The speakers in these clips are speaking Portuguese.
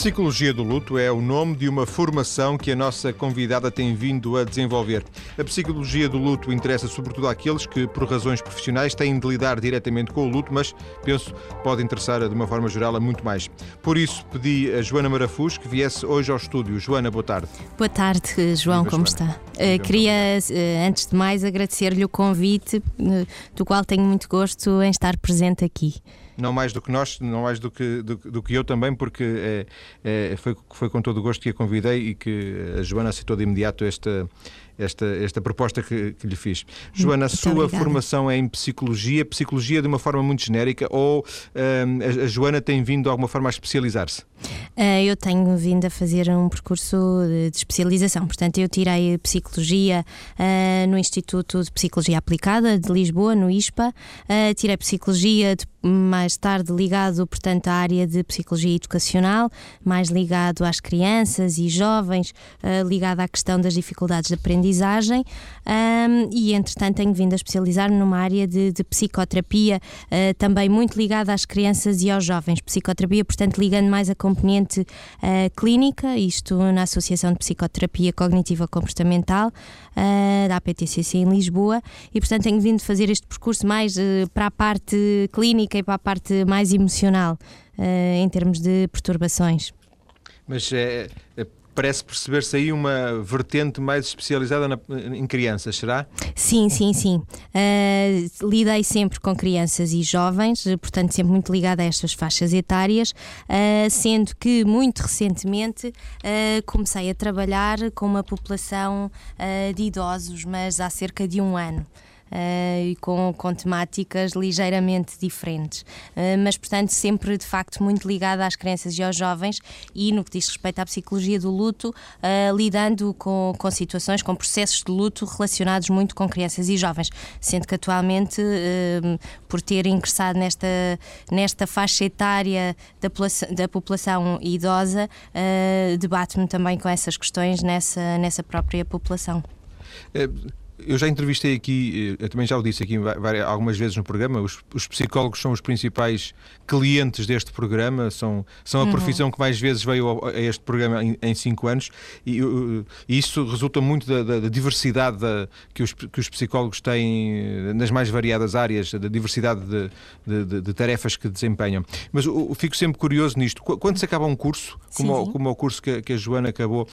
Psicologia do Luto é o nome de uma formação que a nossa convidada tem vindo a desenvolver. A psicologia do luto interessa sobretudo àqueles que, por razões profissionais, têm de lidar diretamente com o luto, mas penso pode interessar de uma forma geral a muito mais. Por isso, pedi a Joana Marafus que viesse hoje ao estúdio. Joana, boa tarde. Boa tarde, João, Viva, como Joana. está? Uh, queria, uh, antes de mais, agradecer-lhe o convite, uh, do qual tenho muito gosto em estar presente aqui não mais do que nós, não mais do que, do, do que eu também, porque é, é, foi, foi com todo o gosto que a convidei e que a Joana aceitou de imediato esta, esta, esta proposta que, que lhe fiz. Joana, a sua obrigada. formação é em psicologia, psicologia de uma forma muito genérica, ou hum, a, a, Joana tem vindo de alguma forma a especializar-se? Uh, eu tenho vindo a fazer um percurso de, de especialização, portanto, eu tirei psicologia uh, no Instituto de Psicologia Aplicada de Lisboa, no ISPA, uh, tirei psicologia de, mais tarde ligado, portanto, à área de psicologia educacional, mais ligado às crianças e jovens, ligado à questão das dificuldades de aprendizagem um, e, entretanto, tenho vindo a especializar-me numa área de, de psicoterapia, uh, também muito ligada às crianças e aos jovens. Psicoterapia, portanto, ligando mais a componente uh, clínica, isto na Associação de Psicoterapia Cognitiva Comportamental, uh, da APTCC em Lisboa, e, portanto, tenho vindo fazer este percurso mais para a parte clínica e para a parte mais emocional, em termos de perturbações. Mas é, parece perceber-se aí uma vertente mais especializada na, em crianças, será? Sim, sim, sim. Uh, lidei sempre com crianças e jovens, portanto, sempre muito ligada a estas faixas etárias, uh, sendo que muito recentemente uh, comecei a trabalhar com uma população de idosos, mas há cerca de um ano e com, com temáticas ligeiramente diferentes. Uh, mas, portanto, sempre de facto muito ligada às crianças e aos jovens e no que diz respeito à psicologia do luto, uh, lidando com, com situações, com processos de luto relacionados muito com crianças e jovens, sendo que atualmente, por ter ingressado nesta, nesta faixa etária da, da população idosa, debato-me também com essas questões nessa, nessa própria população. É eu já entrevistei aqui, eh, eu também já o disse aqui algumas vezes no programa, os, os psicólogos são os principais clientes deste programa, são, são a uhum. profissão que mais vezes veio a este programa em, em cinco anos e, e, isso resulta muito da, da, da diversidade da, que, os, que os psicólogos têm eh, nas mais variadas áreas, da diversidade de, de, de tarefas que desempenham. Mas eu, fico sempre curioso nisto. Quando se acaba um curso, como, sim, sim. como o curso que, que, a Joana acabou,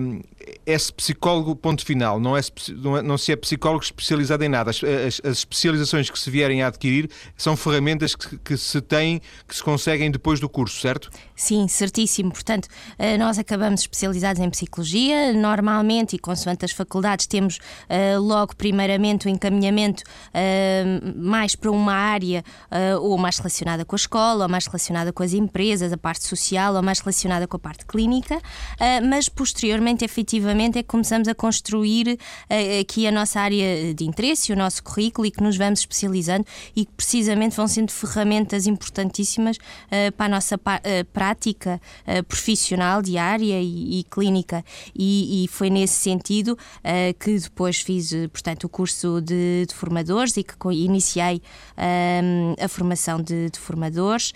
um, é-se psicólogo, ponto final, não é, não é não se é psicólogo especializado em nada. As, as, as especializações que se vierem a adquirir são ferramentas que, que, se têm, que se conseguem depois do curso, certo? Sim, certíssimo. Portanto, eh, nós acabamos especializados em psicologia, normalmente, e consoante as faculdades, temos uh, logo, primeiramente, o encaminhamento uh, mais para uma área ou mais relacionada com a escola, ou mais relacionada com as empresas, a parte social, ou mais relacionada com a parte clínica, mas posteriormente, efetivamente, é que começamos a construir aqui a nossa área de interesse, o nosso currículo e que nos vamos especializando e que precisamente vão sendo ferramentas importantíssimas uh, para a nossa uh, prática uh, profissional diária e, e clínica. E, e, foi nesse sentido que depois fiz, portanto, o curso de, de formadores e que iniciei a formação de, de formadores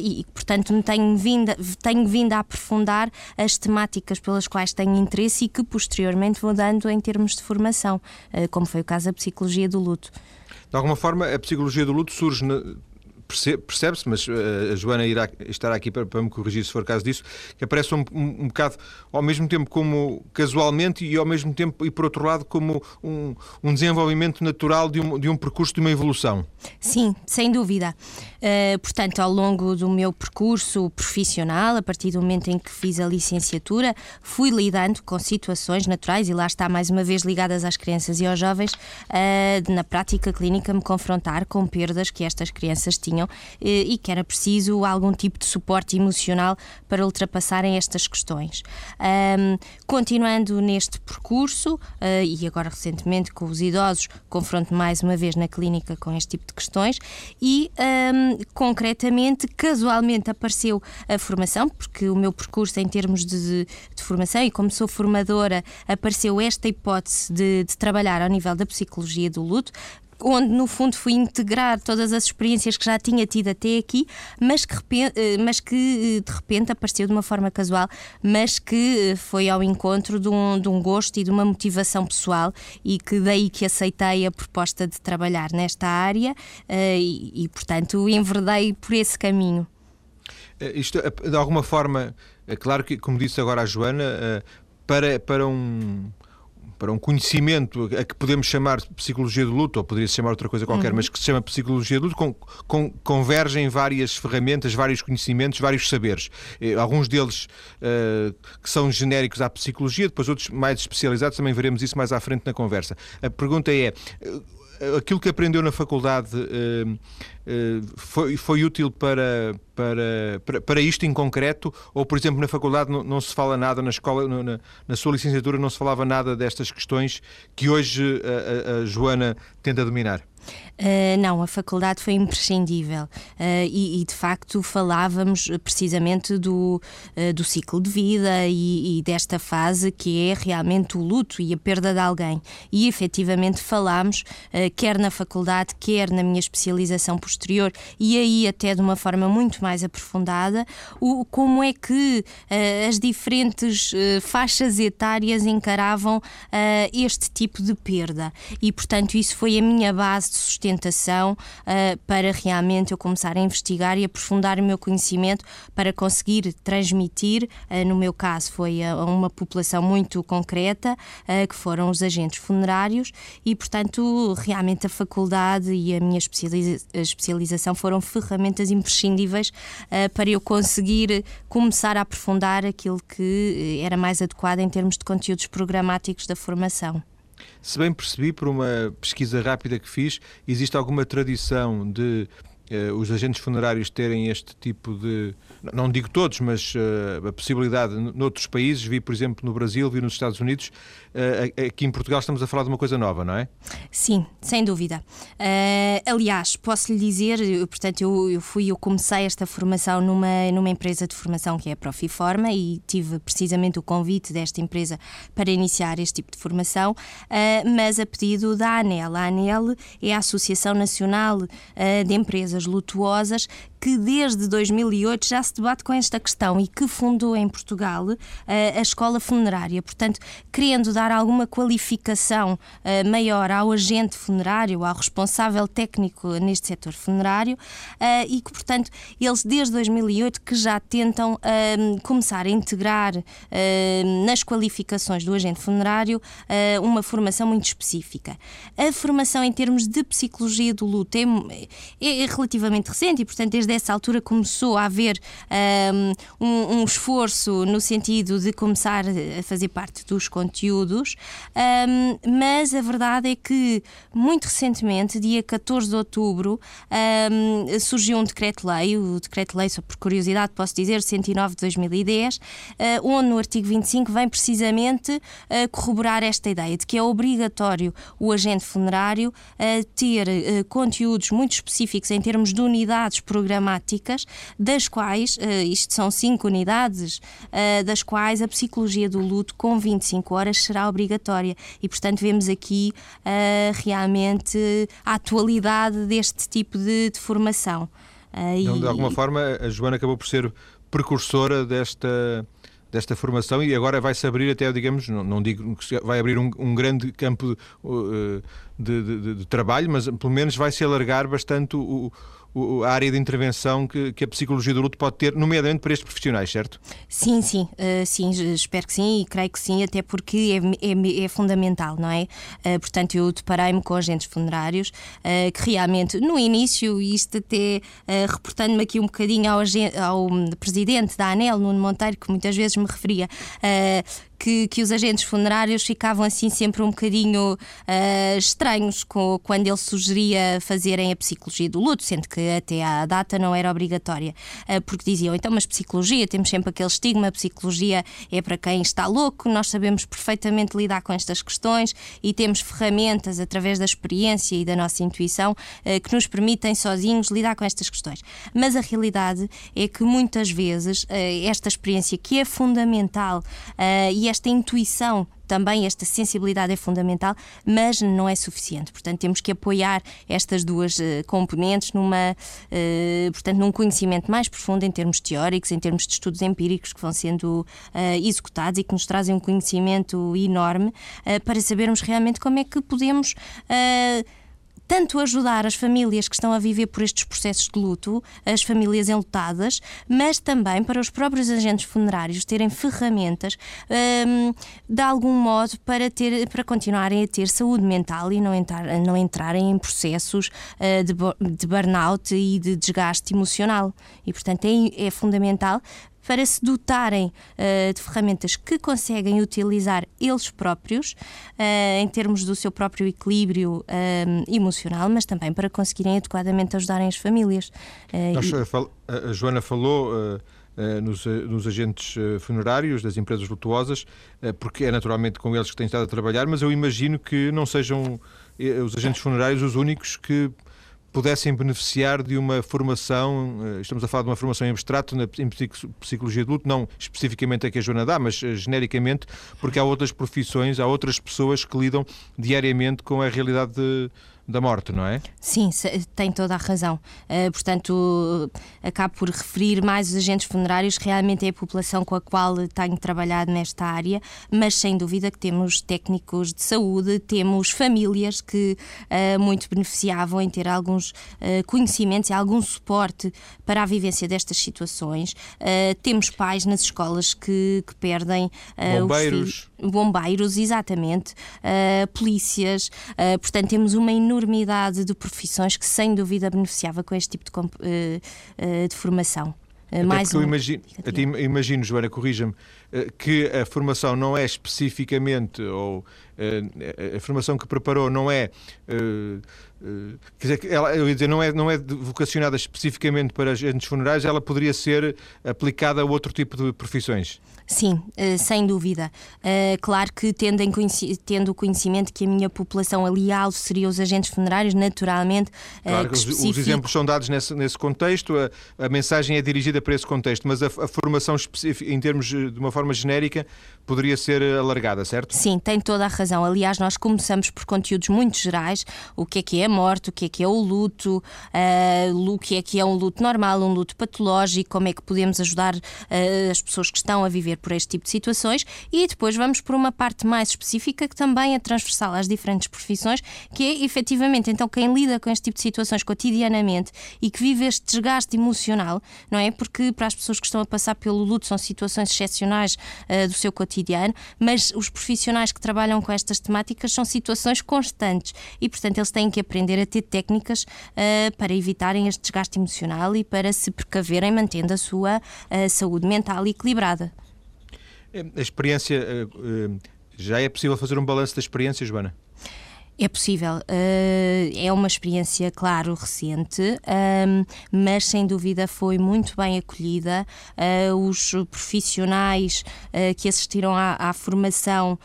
e, portanto, me tenho vindo, tenho vindo a aprofundar as temáticas pelas quais tenho interesse e que posteriormente vou dando em termos de formação. Eh, como foi o caso da ppsicologia do luto. De alguma forma, a psicologia do luto surge percebe-se, mas uh, a Joana irá estar aqui para, para, me corrigir se for caso disso, que aparece um, um, um, bocado ao mesmo tempo como casualmente e ao mesmo tempo e por outro lado como um, um desenvolvimento natural de um, de um percurso de uma evolução. Sim, sem dúvida. Uh, portanto, ao longo do meu percurso profissional, a partir do momento em que fiz a licenciatura, fui lidando com situações naturais e lá está mais uma vez ligadas às crianças e aos jovens, uh, na prática clínica me confrontar com perdas que estas crianças tinham tinham eh, e que era preciso algum tipo de suporte emocional para ultrapassarem estas questões. Um, continuando neste percurso, uh, e agora recentemente com os idosos, confronto mais uma vez na clínica com este tipo de questões e um, concretamente, casualmente apareceu a formação, porque o meu percurso em termos de, de formação e como sou formadora, apareceu esta hipótese de, de trabalhar ao nível da psicologia do luto, onde no fundo fui integrar todas as experiências que já tinha tido até aqui, mas que, eh, mas que de repente apareceu de uma forma casual, mas que foi ao encontro de um, de um gosto e de uma motivação pessoal e que daí que aceitei a proposta de trabalhar nesta área e, e portanto enverdei por esse caminho. Isto, de alguma forma, é claro que, como disse agora a Joana, para, para um para um conhecimento a que podemos chamar psicologia do luto, ou poderia-se chamar outra coisa qualquer, uhum. mas que se chama psicologia do luto, com, com, convergem várias ferramentas, vários conhecimentos, vários saberes. Eh, alguns deles uh, que são genéricos à psicologia, depois outros mais especializados, também veremos isso mais à frente na conversa. A pergunta é aquilo que aprendeu na faculdade uh, uh, foi, foi útil para, para, para, isto em concreto? Ou, por exemplo, na faculdade não, não se fala nada, na escola, na, na, sua licenciatura não se falava nada destas questões que hoje a, a, a Joana tenta dominar? Uh, não, a faculdade foi imprescindível uh, e, e, de facto falávamos precisamente do, uh, do ciclo de vida e, e, desta fase que é realmente o luto e a perda de alguém. E efetivamente falámos, quer na faculdade, quer na minha especialização posterior e aí até de uma forma muito mais aprofundada, o, como é que as diferentes faixas etárias encaravam este tipo de perda. E portanto isso foi a minha base sustentação uh, para realmente eu começar a investigar e aprofundar o meu conhecimento para conseguir transmitir, uh, no meu caso foi a, uma população muito concreta, uh, que foram os agentes funerários e, portanto, realmente a faculdade e a minha especializa especialização foram ferramentas imprescindíveis para eu conseguir começar a aprofundar aquilo que era mais adequado em termos de conteúdos programáticos da formação. Se bem percebi por uma pesquisa rápida que fiz, existe alguma tradição de uh, os agentes funerários terem este tipo de. Não digo todos, mas uh, a possibilidade noutros países, vi por exemplo no Brasil, vi nos Estados Unidos, uh, aqui em Portugal estamos a falar de uma coisa nova, não é? Sim, sem dúvida. aliás, posso lhe dizer, eu, portanto, eu, eu, fui, eu comecei esta formação numa, numa empresa de formação que é a Profiforma e tive precisamente o convite desta empresa para iniciar este tipo de formação, mas a pedido da ANEL. A ANEL é a Associação Nacional de empresas lutuosas que desde 2008 já se debate com esta questão e que fundou em Portugal eh, a escola funerária. Portanto, querendo dar alguma qualificação eh, maior ao agente funerário, ao responsável técnico neste setor funerário eh, e que, portanto, eles desde 2008 que já tentam começar a integrar nas qualificações do agente funerário uma formação muito específica. A formação em termos de psicologia do luto é, é, é relativamente recente e, portanto, desde essa altura começou a haver um, um, esforço no sentido de começar a fazer parte dos conteúdos, um, mas a verdade é que, muito recentemente, dia 14 de outubro, um, surgiu um decreto-lei, o decreto-lei, só por curiosidade posso dizer, 109 de 2010, uh, onde no artigo 25 vem precisamente uh, corroborar esta ideia de que é obrigatório o agente funerário uh, ter conteúdos muito específicos em termos de unidades programáticas, das quais, uh, isto são cinco unidades, uh, das quais a psicologia do luto com 25 horas será obrigatória. E, portanto, vemos aqui uh, realmente a atualidade deste tipo de, de formação. Então, de alguma forma, a Joana acabou por ser precursora desta desta formação e agora vai-se abrir até, digamos, não, não digo que vai abrir um, um grande campo uh, de, de, de, trabalho, mas pelo menos vai-se alargar bastante o, a área de intervenção que, que, a psicologia do luto pode ter, nomeadamente para estes profissionais, certo? Sim, sim, uh, sim, espero que sim e creio que sim, até porque é, é, é fundamental, não é? Uh, portanto, eu deparei-me com agentes funerários uh, que realmente, no início, isto até reportando-me aqui um bocadinho ao, ao presidente da ANEL, Nuno Monteiro, que muitas vezes me referia que, que os agentes funerários ficavam assim sempre um bocadinho uh, estranhos com, quando ele sugeria fazerem a psicologia do luto, sendo que até à data não era obrigatória, uh, porque diziam então, mas psicologia, temos sempre aquele estigma, psicologia é para quem está louco, nós sabemos perfeitamente lidar com estas questões e temos ferramentas através da experiência e da nossa intuição uh, que nos permitem sozinhos lidar com estas questões. Mas a realidade é que muitas vezes esta experiência que é fundamental e esta intuição também esta sensibilidade é fundamental, mas não é suficiente. Portanto, temos que apoiar estas duas uh, componentes numa, uh, portanto, num conhecimento mais profundo em termos teóricos, em termos de estudos empíricos que vão sendo uh, executados e que nos trazem um conhecimento enorme para sabermos realmente como é que podemos tanto ajudar as famílias que estão a viver por estes processos de luto, as famílias enlutadas, mas também para os próprios agentes funerários terem ferramentas um, de algum modo para, ter, para continuarem a ter saúde mental e não, entrar, não entrarem em processos uh, de, de burnout e de desgaste emocional. E, portanto, é, é fundamental para se dotarem uh, de ferramentas que conseguem utilizar eles próprios, uh, em termos do seu próprio equilíbrio uh, emocional, mas também para conseguirem adequadamente ajudarem as famílias. Nós, e... A Joana falou. Nos, nos, agentes funerários das empresas lutuosas, porque é naturalmente com eles que têm estado a trabalhar, mas eu imagino que não sejam os agentes funerários os únicos que pudessem beneficiar de uma formação, eh, estamos a falar de uma formação em abstrato, em psicologia de luto, não especificamente a que a Joana dá, mas eh, genericamente, porque há outras profissões, há outras pessoas que lidam diariamente com a realidade de, da morte, não é? Sim, tem toda a razão. Uh, portanto, acabo por referir mais os agentes funerários, realmente é a população com a qual tenho trabalhado nesta área, mas sem dúvida que temos técnicos de saúde, temos famílias que uh, muito beneficiavam em ter alguns uh, conhecimentos e algum suporte para a vivência destas situações. temos pais nas escolas que, que perdem bombeiros. Bombeiros, exatamente, polícias, portanto, temos uma enormidade de profissões que, sem dúvida, beneficiava com este tipo de, eh, de formação. Até mais um... eu imagino, imagino, Joana, corrija-me, que a formação não é especificamente, ou a formação que preparou não é. Quer dizer, ela, eu ia dizer, não é, não é vocacionada especificamente para agentes funerais, ela poderia ser aplicada a outro tipo de profissões. Sim, uh, sem dúvida. Uh, claro que tendo, em tendo o conhecimento que a minha população ali-alvo seria os agentes funerários, naturalmente. Uh, claro, os, os, exemplos são dados nesse, nesse contexto, a, a, mensagem é dirigida para esse contexto, mas a, a formação específica, em termos de uma forma genérica, poderia ser alargada, certo? Sim, tem toda a razão. Aliás, nós começamos por conteúdos muito gerais: o que é que é a morte, o que é que é o luto, o que é que é um luto normal, um luto patológico, como é que podemos ajudar as pessoas que estão a viver por este tipo de situações e depois vamos por uma parte mais específica que também é transversal às diferentes profissões, que é efetivamente então quem lida com este tipo de situações cotidianamente e que vive este desgaste emocional, não é? Porque para as pessoas que estão a passar pelo luto são situações excepcionais uh, do seu cotidiano, mas os profissionais que trabalham com estas temáticas são situações constantes e, portanto, eles têm que aprender a ter técnicas uh, para evitarem este desgaste emocional e para se precaverem mantendo a sua uh, saúde mental equilibrada. A experiência, eh, eh, já é possível fazer um balanço da experiência, Joana? É possível. Uh, é uma experiência, claro, recente, um, mas sem dúvida foi muito bem acolhida. Os profissionais que assistiram à, à formação.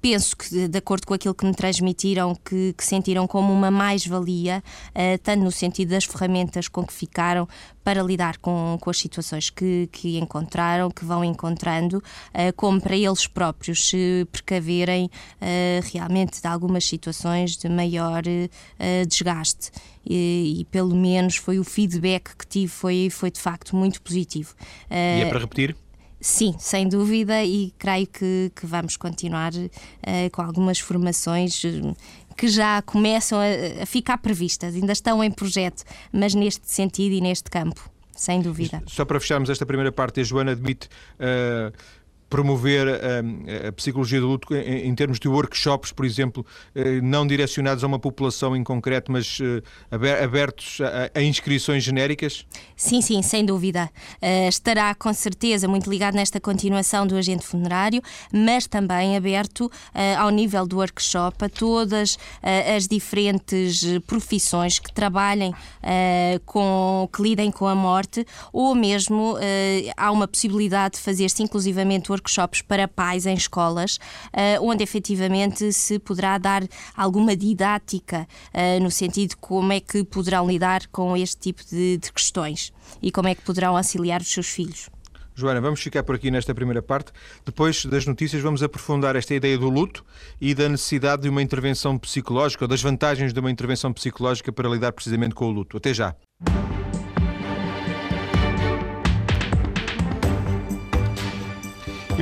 Penso que, de acordo com aquilo que me transmitiram, que, que sentiram como uma mais-valia, uh, tanto no sentido das ferramentas com que ficaram para lidar com, com as situações que, que encontraram, que vão encontrando, uh, como para eles próprios se precaverem uh, realmente de algumas situações de maior desgaste. E, e, pelo menos foi o feedback que tive, foi, foi de facto muito positivo. e é para repetir? Sim, sem dúvida, e creio que, que vamos continuar uh, com algumas formações uh, que já começam a, a, ficar previstas, ainda estão em projeto, mas neste sentido e neste campo, sem dúvida. Só para fecharmos esta primeira parte, a Joana admite. Uh promover a, eh, a psicologia do luto em, em, termos de workshops, por exemplo, eh, não direcionados a uma população em concreto, mas eh, abertos a, a inscrições genéricas? Sim, sim, sem dúvida. Uh, estará com certeza muito ligado nesta continuação do agente funerário, mas também aberto ao nível do workshop a todas as diferentes profissões que trabalhem com, que lidem com a morte, ou mesmo há uma possibilidade de fazer-se inclusivamente workshops para pais em escolas, uh, onde efetivamente se poderá dar alguma didática uh, no sentido de como é que poderão lidar com este tipo de, de questões e como é que poderão auxiliar os seus filhos. Joana, vamos ficar por aqui nesta primeira parte. Depois das notícias, vamos aprofundar esta ideia do luto e da necessidade de uma intervenção psicológica, ou das vantagens de uma intervenção psicológica para lidar precisamente com o luto. Até já.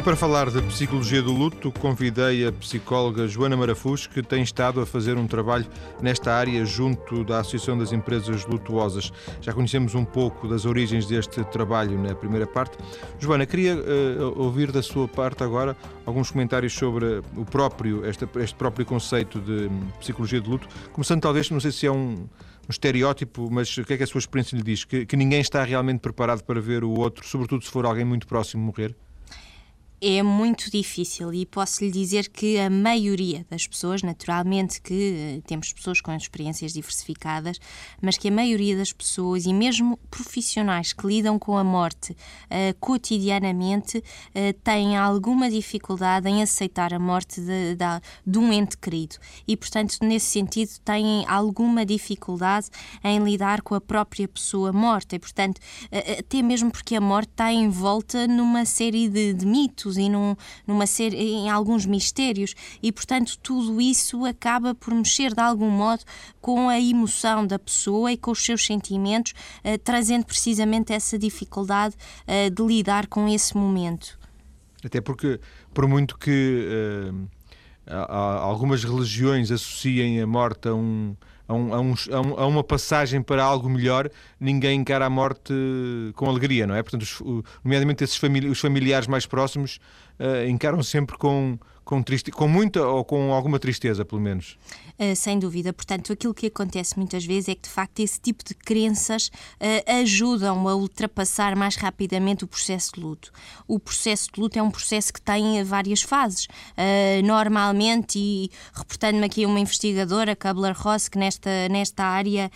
Para falar de psicologia do luto, convidei a psicóloga Joana Marafus, que tem estado a fazer um trabalho nesta área junto da Associação das Empresas Lutuosas. Já conhecemos um pouco das origens deste trabalho na primeira parte. Joana, queria uh, ouvir da sua parte agora alguns comentários sobre o próprio, este, este próprio conceito de psicologia do luto, começando talvez, não sei se é um um estereótipo, mas o que é que a sua experiência lhe diz? Que, que ninguém está realmente preparado para ver o outro, sobretudo se for alguém muito próximo morrer? É muito difícil e posso lhe dizer que a maioria das pessoas, naturalmente que uh, temos pessoas com experiências diversificadas, mas que a maioria das pessoas e mesmo profissionais que lidam com a morte uh, cotidianamente uh, têm alguma dificuldade em aceitar a morte de, de, de, um ente querido. E, portanto, nesse sentido, têm alguma dificuldade em lidar com a própria pessoa morta. E, portanto, até mesmo porque a morte está envolta numa série de, de mitos e num, numa ser, em alguns mistérios e, portanto, tudo isso acaba por mexer de algum modo com a emoção da pessoa e com os seus sentimentos, uh, trazendo precisamente essa dificuldade uh, de lidar com esse momento. Até porque, por muito que uh, algumas religiões associem a morte a um a, um, a, um, a, uma passagem para algo melhor, ninguém encara a morte com alegria, não é? Portanto, os, nomeadamente esses famili os familiares mais próximos uh, encaram sempre com, com, triste, com muita ou com alguma tristeza, pelo menos. Uh, sem dúvida. Portanto, aquilo que acontece muitas vezes é que, de facto, esse tipo de crenças uh, ajudam a ultrapassar mais rapidamente o processo de luto. O processo de luto é um processo que tem várias fases. Uh, normalmente, e reportando-me aqui uma investigadora, Kabler-Ross, que nesta, nesta área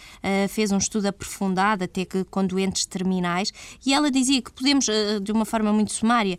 fez um estudo aprofundado, até que com doentes terminais, e ela dizia que podemos, de uma forma muito sumária,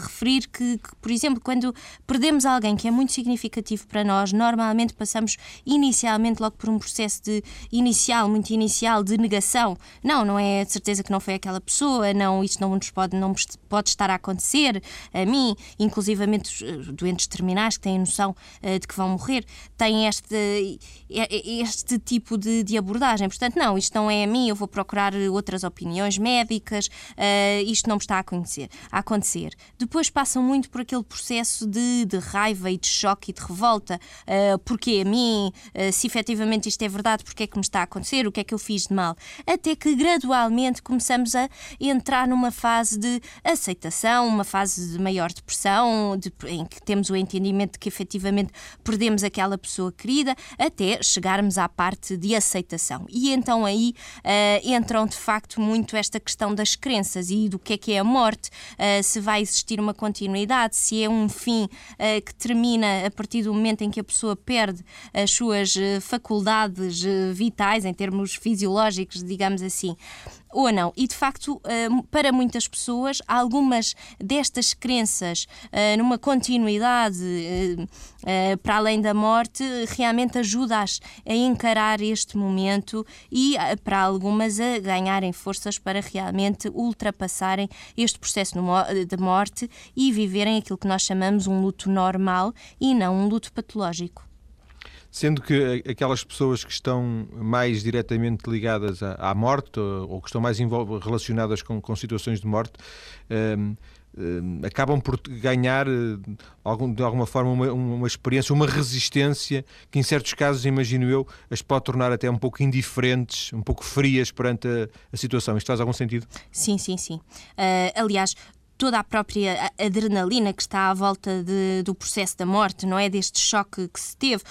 referir que, que, por exemplo, quando perdemos alguém que é muito significativo para nós, normalmente passamos inicialmente logo por um processo de inicial, muito inicial, de negação. Não, não é de certeza que não foi aquela pessoa, não, isto não nos pode, não pode estar a acontecer. A mim, inclusivamente os eh, doentes terminais que têm noção uh, de que vão morrer, têm este, este tipo de, de, abordagem. Portanto, não, isto não é a mim, eu vou procurar outras opiniões médicas, uh, isto não me está a, conhecer, a acontecer. Depois passam muito por aquele processo de de, raiva e de choque e de revolta. Uh, porque a mim, uh, se efetivamente isto é verdade, porque é que me está a acontecer, o que é que eu fiz de mal? Até que gradualmente começamos a entrar numa fase de aceitação, uma fase de maior depressão, de, em que temos o entendimento de que efetivamente perdemos aquela pessoa querida, até chegarmos à parte de aceitação. E então aí uh, entram de facto muito esta questão das crenças e do que é que é a morte, se vai existir uma continuidade, se é um fim uh, que termina a partir do momento em que a pessoa perde as suas uh, faculdades uh, vitais, em termos fisiológicos, digamos assim ou não. E de facto, para muitas pessoas, algumas destas crenças numa continuidade para além da morte realmente ajuda-as a encarar este momento e para algumas a ganharem forças para realmente ultrapassarem este processo de morte e viverem aquilo que nós chamamos um luto normal e não um luto patológico. Sendo que aquelas pessoas que estão mais diretamente ligadas à, morte ou que estão mais relacionadas com, com situações de morte, um, um, acabam por ganhar algum, de alguma forma uma, uma, experiência, uma resistência que em certos casos, imagino eu, as pode tornar até um pouco indiferentes, um pouco frias perante a, a situação. Isto faz algum sentido? Sim, sim, sim. Uh, aliás, toda a própria adrenalina que está à volta de, do processo da morte, não é? Deste choque que se teve,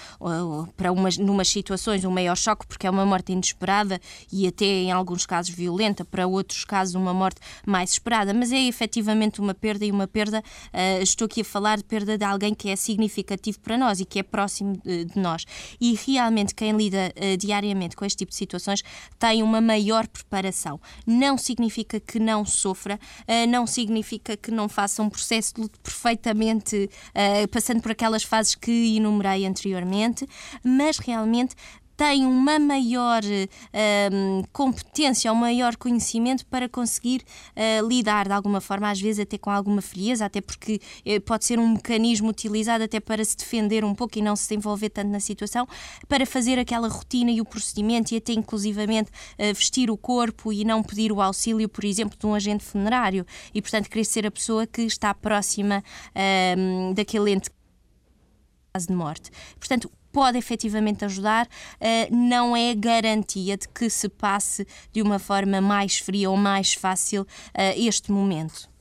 para umas, numas situações um maior choque, porque é uma morte inesperada e até em alguns casos violenta, para outros casos uma morte mais esperada, mas é efetivamente uma perda e uma perda, uh, estou aqui a falar de perda de alguém que é significativo para nós e que é próximo de, de nós. E realmente quem lida uh, diariamente com este tipo de situações tem uma maior preparação. Não significa que não sofra, uh, não significa significa que não faça um processo de luto perfeitamente uh, passando por aquelas fases que enumerei anteriormente, mas realmente tem uma maior uh, competência, um maior conhecimento para conseguir uh, lidar de alguma forma, às vezes até com alguma frieza, até porque uh, pode ser um mecanismo utilizado até para se defender um pouco e não se envolver tanto na situação, para fazer aquela rotina e o procedimento e até inclusivamente uh, vestir o corpo e não pedir o auxílio, por exemplo, de um agente funerário. E, portanto, querer ser a pessoa que está próxima daquele ente de morte. Portanto, pode efetivamente ajudar, uh, não é garantia de que se passe de uma forma mais fria ou mais fácil uh, este momento.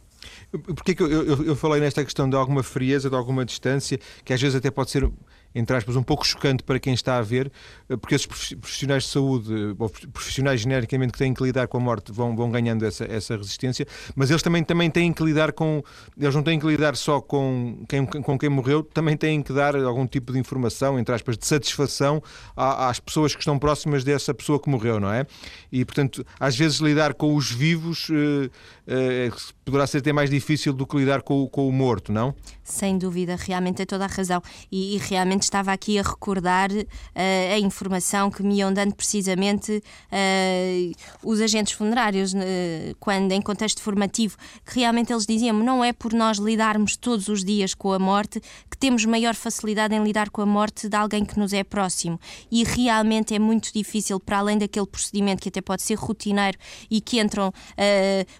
Porquê que eu, eu, eu, falei nesta questão de alguma frieza, de alguma distância, que às vezes até pode ser entre aspas, um pouco chocante para quem está a ver, eh, porque esses profissionais de saúde, ou profissionais genericamente que têm que lidar com a morte, vão, vão ganhando essa, essa resistência, mas eles também, também têm que lidar com. Eles não têm que lidar só com quem, com quem morreu, também têm que dar algum tipo de informação, entre aspas, de satisfação às pessoas que estão próximas dessa pessoa que morreu, não é? E, portanto, às vezes lidar com os vivos eh, eh, poderá ser até mais difícil do que lidar com, com o morto, não? Sem dúvida, realmente é toda a razão. E, e realmente estava aqui a recordar uh, a informação que me iam dando precisamente uh, os agentes funerários, uh, quando em contexto formativo, que realmente eles diziam não é por nós lidarmos todos os dias com a morte que temos maior facilidade em lidar com a morte de alguém que nos é próximo. E realmente é muito difícil, para além daquele procedimento que até pode ser rotineiro e que entram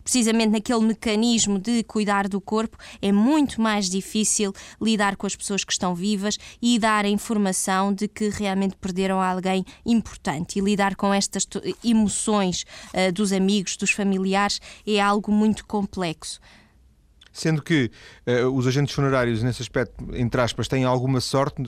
precisamente naquele mecanismo de cuidar do corpo, é muito mais difícil lidar com as pessoas que estão vivas e dar a informação de que realmente perderam alguém importante. E lidar com estas emoções uh, dos amigos, dos familiares, é algo muito complexo. Sendo que uh, os agentes funerários, nesse aspecto, entre aspas, têm alguma sorte,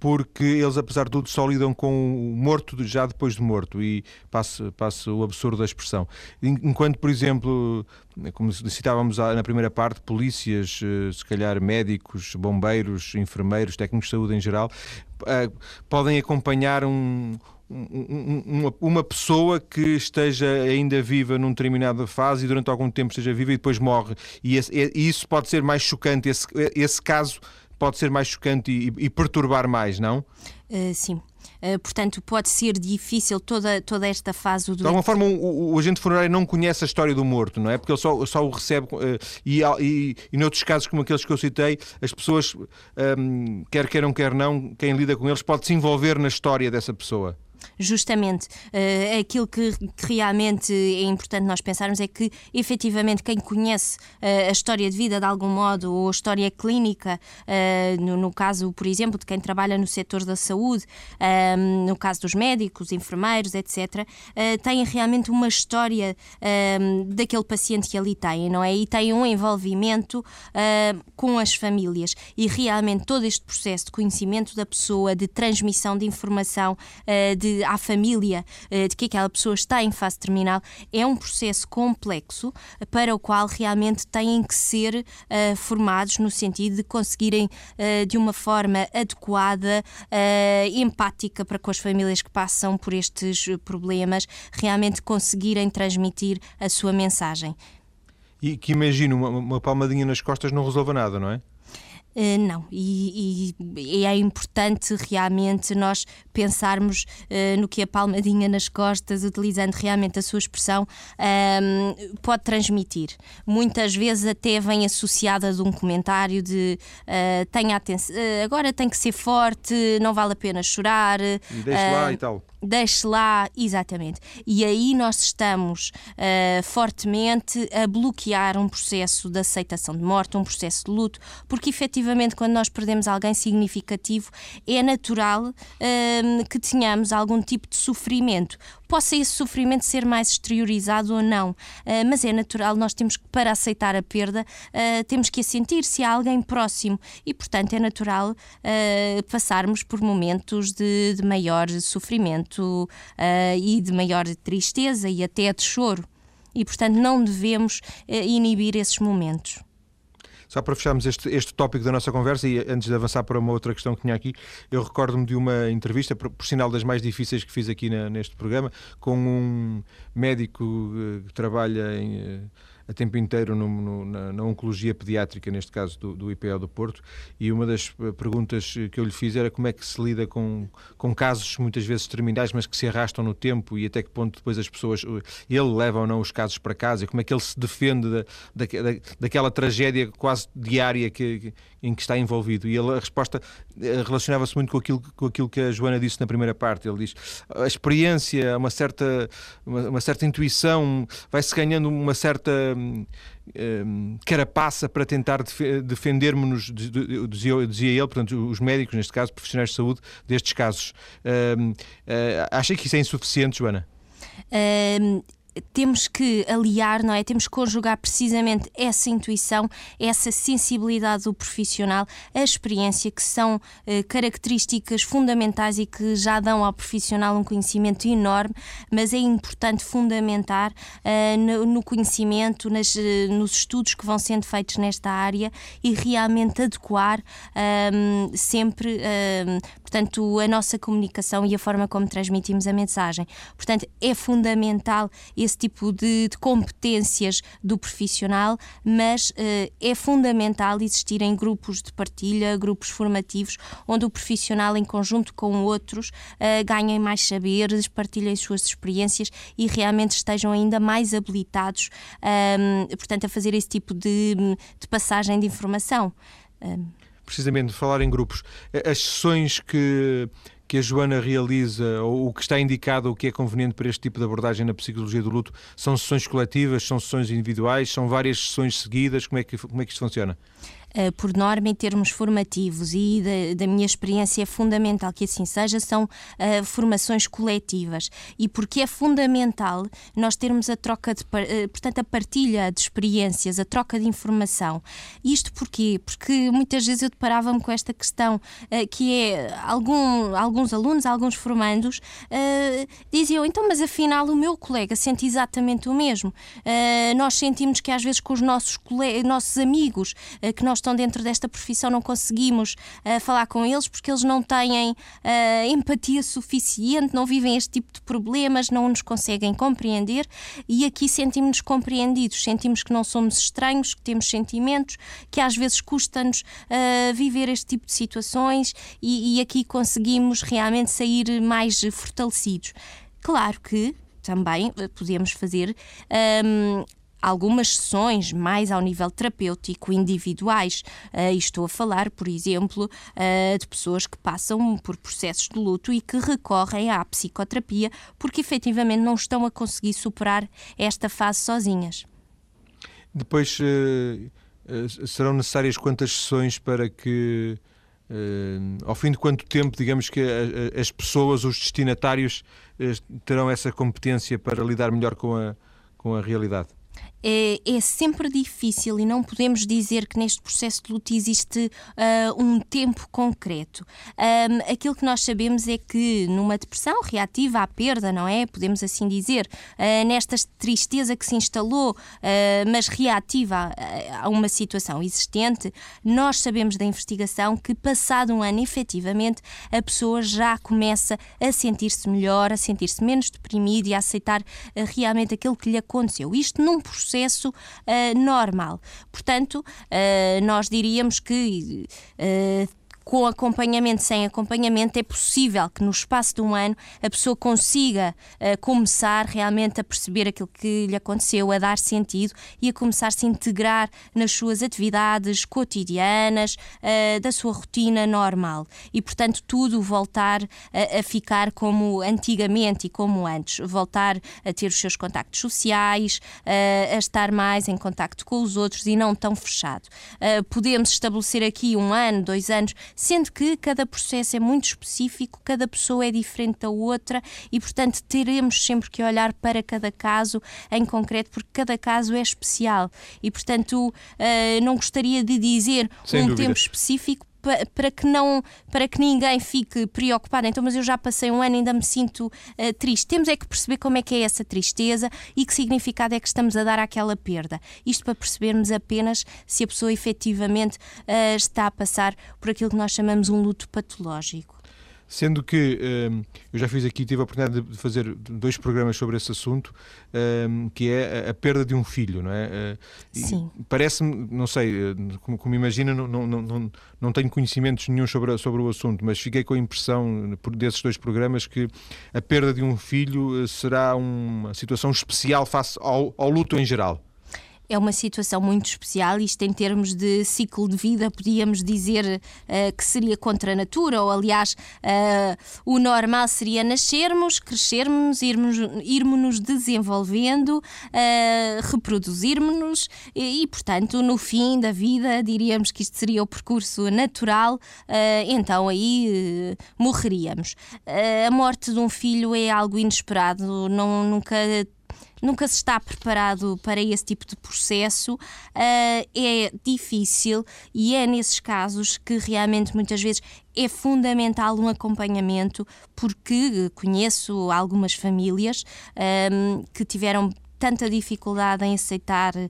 porque eles, apesar de tudo, só lidam com o morto já depois de morto, e passa, o absurdo da expressão. Enquanto, por exemplo, como citávamos na primeira parte, polícias, eh, se calhar médicos, bombeiros, enfermeiros, técnicos de saúde em geral, eh, podem acompanhar um, uma, pessoa que esteja ainda viva numa determinada fase e durante algum tempo esteja viva e depois morre. E, e isso pode ser mais chocante, esse, esse caso pode ser mais chocante e, e perturbar mais, não? Uh, sim. Uh, portanto, pode ser difícil toda, toda esta fase do. De alguma forma, o, o, agente funerário não conhece a história do morto, não é? Porque ele só, só o recebe. Uh, e, e, e, noutros casos, como aqueles que eu citei, as pessoas, um, ehm, quer queiram, quer não, quem lida com eles pode se envolver na história dessa pessoa. Justamente, uh, aquilo que, que, realmente é importante nós pensarmos é que, efetivamente, quem conhece uh, a história de vida de algum modo, ou a história clínica, uh, no, no, caso, por exemplo, de quem trabalha no setor da saúde, ehm, no caso dos médicos, enfermeiros, etc., têm realmente uma história ehm, daquele paciente que ali tem, não é? E têm um envolvimento com as famílias. E realmente todo este processo de conhecimento da pessoa, de transmissão de informação, de de, à família eh, de que aquela pessoa está em fase terminal é um processo complexo para o qual realmente têm que ser uh, formados no sentido de conseguirem, uh, de uma forma adequada, empática para com as famílias que passam por estes problemas, realmente conseguirem transmitir a sua mensagem. E que imagino, uma, uma palmadinha nas costas não resolva nada, não é? Uh, não, e, e, é importante realmente nós pensarmos uh, no que a palmadinha nas costas, utilizando realmente a sua expressão, uh, pode transmitir. Muitas vezes até vem associada de um comentário de uh, tenha atenção, agora tem que ser forte, não vale a pena chorar. E deixe lá e tal deixe lá, exatamente. E aí nós estamos fortemente a bloquear um processo de aceitação de morte, um processo de luto, porque efetivamente quando nós perdemos alguém significativo é natural uh, que tenhamos algum tipo de sofrimento possa esse sofrimento ser mais exteriorizado ou não. Uh, mas é natural, nós temos que, para aceitar a perda, uh, temos que a sentir se há alguém próximo e, portanto, é natural passarmos por momentos de, de maior sofrimento e de maior tristeza e até de choro. E, portanto, não devemos inibir esses momentos. Só para fecharmos este, este tópico da nossa conversa e antes de avançar para uma outra questão que tinha aqui, eu recordo-me de uma entrevista, por, por, sinal das mais difíceis que fiz aqui na, neste programa, com um médico uh, que trabalha em. A tempo inteiro no, no, na, na, oncologia pediátrica, neste caso do, do IPO do Porto, e uma das perguntas que eu lhe fiz era como é que se lida com, com casos muitas vezes terminais, mas que se arrastam no tempo e até que ponto depois as pessoas, ele leva ou não os casos para casa, e como é que ele se defende da, da, daquela tragédia quase diária que, em que está envolvido. E ele, a resposta eh, relacionava-se muito com aquilo, com aquilo que a Joana disse na primeira parte. Ele diz a experiência, uma certa, uma, uma certa intuição, vai-se ganhando uma certa um, hum, carapaça para tentar def defendermos-nos, dizia, dizia ele, portanto, os médicos, neste caso, profissionais de saúde, destes casos. Uh, acha que isso é insuficiente, Joana? Um temos que aliar, não é? Temos que conjugar precisamente essa intuição, essa sensibilidade do profissional, a experiência, que são eh, características fundamentais e que já dão ao profissional um conhecimento enorme, mas é importante fundamentar eh, no, no, conhecimento, nas, eh, nos estudos que vão sendo feitos nesta área e realmente adequar ehm, sempre, ehm, portanto, a nossa comunicação e a forma como transmitimos a mensagem. Portanto, é fundamental esse tipo de, de competências do profissional, mas uh, é fundamental existirem grupos de partilha, grupos formativos, onde o profissional, em conjunto com outros, uh, ganhem mais saberes, partilhem suas experiências e realmente estejam ainda mais habilitados, ehm, portanto, a fazer esse tipo de, de passagem de informação. Ehm. Precisamente, falar em grupos. As sessões que que a Joana realiza ou o que está indicado o que é conveniente para este tipo de abordagem na psicologia do luto são sessões coletivas, são sessões individuais, são várias sessões seguidas? Como é que, como é que isto funciona? Uh, por norma, em termos formativos, e da, da, minha experiência é fundamental que assim seja, são uh, formações coletivas. E porque é fundamental nós termos a troca de, uh, portanto, a partilha de experiências, a troca de informação. Isto porquê? Porque muitas vezes eu deparava-me com esta questão que é algum, alguns alunos, alguns formandos diziam, então, mas afinal o meu colega sente exatamente o mesmo. nós sentimos que às vezes com os nossos, nossos amigos que nós estão dentro desta profissão não conseguimos uh, falar com eles porque eles não têm uh, empatia suficiente, não vivem este tipo de problemas, não nos conseguem compreender e aqui sentimos-nos compreendidos, sentimos que não somos estranhos, que temos sentimentos, que às vezes custa-nos uh, viver este tipo de situações e, e aqui conseguimos realmente sair mais fortalecidos. Claro que também podemos fazer um, algumas sessões mais ao nível terapêutico, individuais. Uh, estou a falar, por exemplo, uh, de pessoas que passam por processos de luto e que recorrem à psicoterapia porque efetivamente não estão a conseguir superar esta fase sozinhas. Depois uh, serão necessárias quantas sessões para que ao fim de quanto tempo, digamos que as pessoas, os destinatários, terão essa competência para lidar melhor com a, com a realidade? É, é, sempre difícil e não podemos dizer que neste processo de luto existe uh, um tempo concreto. Um, aquilo que nós sabemos é que numa depressão reativa à perda, não é? Podemos assim dizer, uh, nesta tristeza que se instalou, uh, mas reativa a, a, uma situação existente, nós sabemos da investigação que passado um ano, efetivamente, a pessoa já começa a sentir-se melhor, a sentir-se menos deprimida e a aceitar realmente aquilo que lhe aconteceu. Isto num processo uh, normal. Portanto, uh, nós diríamos que uh, com acompanhamento, sem acompanhamento, é possível que no espaço de um ano a pessoa consiga uh, começar realmente a perceber aquilo que lhe aconteceu, a dar sentido e a começar a se integrar nas suas atividades cotidianas, uh, da sua rotina normal. E, portanto, tudo voltar a, a ficar como antigamente e como antes. Voltar a ter os seus contactos sociais, uh, a estar mais em contacto com os outros e não tão fechado. podemos estabelecer aqui um ano, dois anos sendo que cada processo é muito específico, cada pessoa é diferente da outra e, portanto, teremos sempre que olhar para cada caso em concreto, porque cada caso é especial e, portanto, uh, não gostaria de dizer Sem um dúvida. tempo específico para que não para que ninguém fique preocupado. Então mas eu já passei um ano e ainda me sinto uh, triste. Temos é que perceber como é que é essa tristeza e que significado é que estamos a dar àquela perda. Isto para percebermos apenas se a pessoa efetivamente uh, está a passar por aquilo que nós chamamos um luto patológico Sendo que um, eu já fiz aqui, tive a oportunidade de fazer dois programas sobre esse assunto, um, que é a, a, perda de um filho, não é? Sim. Parece-me, não sei, como, como imagina, não, não, não, não tenho conhecimentos nenhum sobre, sobre o assunto, mas fiquei com a impressão desses dois programas que a perda de um filho será uma situação especial face ao, ao luto em geral é uma situação muito especial. Isto, em termos de ciclo de vida, podíamos dizer uh, que seria contra a natura, ou aliás, uh, o normal seria nascermos, crescermos, irmos, irmos desenvolvendo, uh, reproduzirmos e, e, portanto, no fim da vida, diríamos que isto seria o percurso natural, então aí morreríamos. a morte de um filho é algo inesperado, não, nunca nunca se está preparado para esse tipo de processo, uh, é difícil e é nesses casos que realmente muitas vezes é fundamental um acompanhamento, porque conheço algumas famílias ah, que tiveram tanta dificuldade em aceitar uh,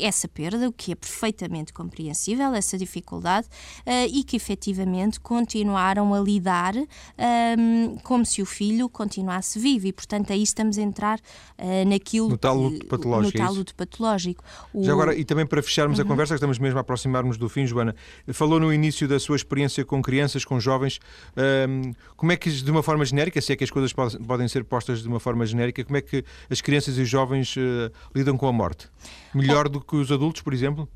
essa perda, o que é perfeitamente compreensível, essa dificuldade, uh, e que efetivamente continuaram a lidar um, ehm, como se o filho continuasse vivo. E, portanto, aí estamos a entrar uh, naquilo. No tal luto patológico. No tal luto patológico. O... Já agora, e também para fecharmos uhum. a conversa, que estamos mesmo a aproximar-nos do fim, Joana, falou no início da sua experiência com crianças, com jovens. Um, ehm, como é que, de uma forma genérica, se é que as coisas podem ser postas de uma forma genérica, como é que as crianças e os jovens jovens uh, lidam com a morte? Melhor do que os adultos, por exemplo?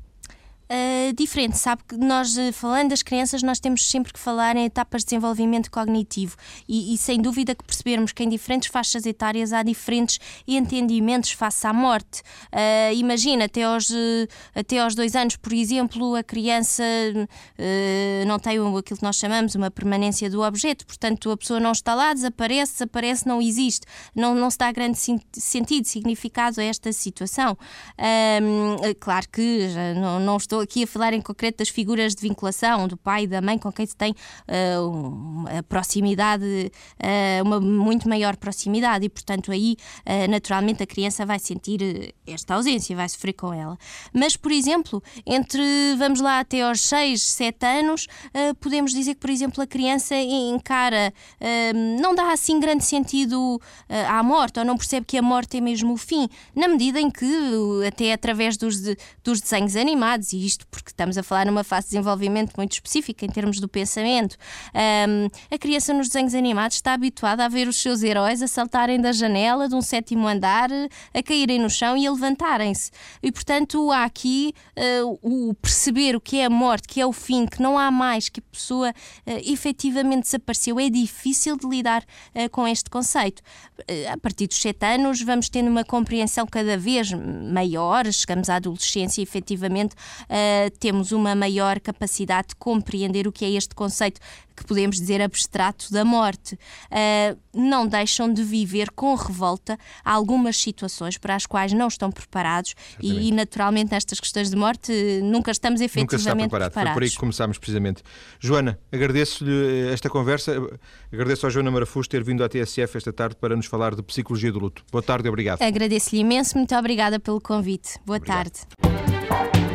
Uh, diferente, sabe que nós, eh, falando das crianças, nós temos sempre que falar em etapas de desenvolvimento cognitivo e, e, sem dúvida que percebermos que em diferentes faixas etárias há diferentes entendimentos face à morte. Uh, imagina, até aos, até aos dois anos, por exemplo, a criança uh, não tem aquilo que nós chamamos uma permanência do objeto, portanto a pessoa não está lá, desaparece, desaparece, não existe. Não, não se dá grande sentido, significado a esta situação. claro que não, não estou aqui a falar em concreto das figuras de vinculação, do pai e da mãe com quem se tem uh, proximidade, uh, uma muito maior proximidade e, portanto, aí uh, naturalmente a criança vai sentir esta ausência, vai sofrer com ela. Mas, por exemplo, entre, vamos lá, até aos 6, 7 anos, podemos dizer que, por exemplo, a criança encara, não dá assim grande sentido à morte, ou não percebe que a morte é mesmo o fim, na medida em que, até através dos, dos desenhos animados, e isto porque estamos a falar numa fase de desenvolvimento muito específica em termos do pensamento. Um, a criança nos desenhos animados está habituada a ver os seus heróis a saltarem da janela de um sétimo andar, a caírem no chão e a levantarem-se. E, portanto, há aqui uh, o perceber o que é a morte, que é o fim, que não há mais, que a pessoa uh, efetivamente desapareceu. É difícil de lidar uh, com este conceito. Uh, a partir dos sete anos, vamos tendo uma compreensão cada vez maior, chegamos à adolescência efetivamente temos uma maior capacidade de compreender o que é este conceito que podemos dizer abstrato da morte. Uh, não deixam de viver com revolta algumas situações para as quais não estão preparados e, e, naturalmente, nestas questões de morte nunca estamos efetivamente nunca preparados. Foi por aí que começámos, precisamente. Joana, agradeço-lhe eh, esta conversa, agradeço ao Joana Marafus ter vindo à TSF esta tarde para nos falar de psicologia do luto. Boa tarde obrigado. Agradeço-lhe imenso, muito obrigada pelo convite. Boa obrigado. tarde.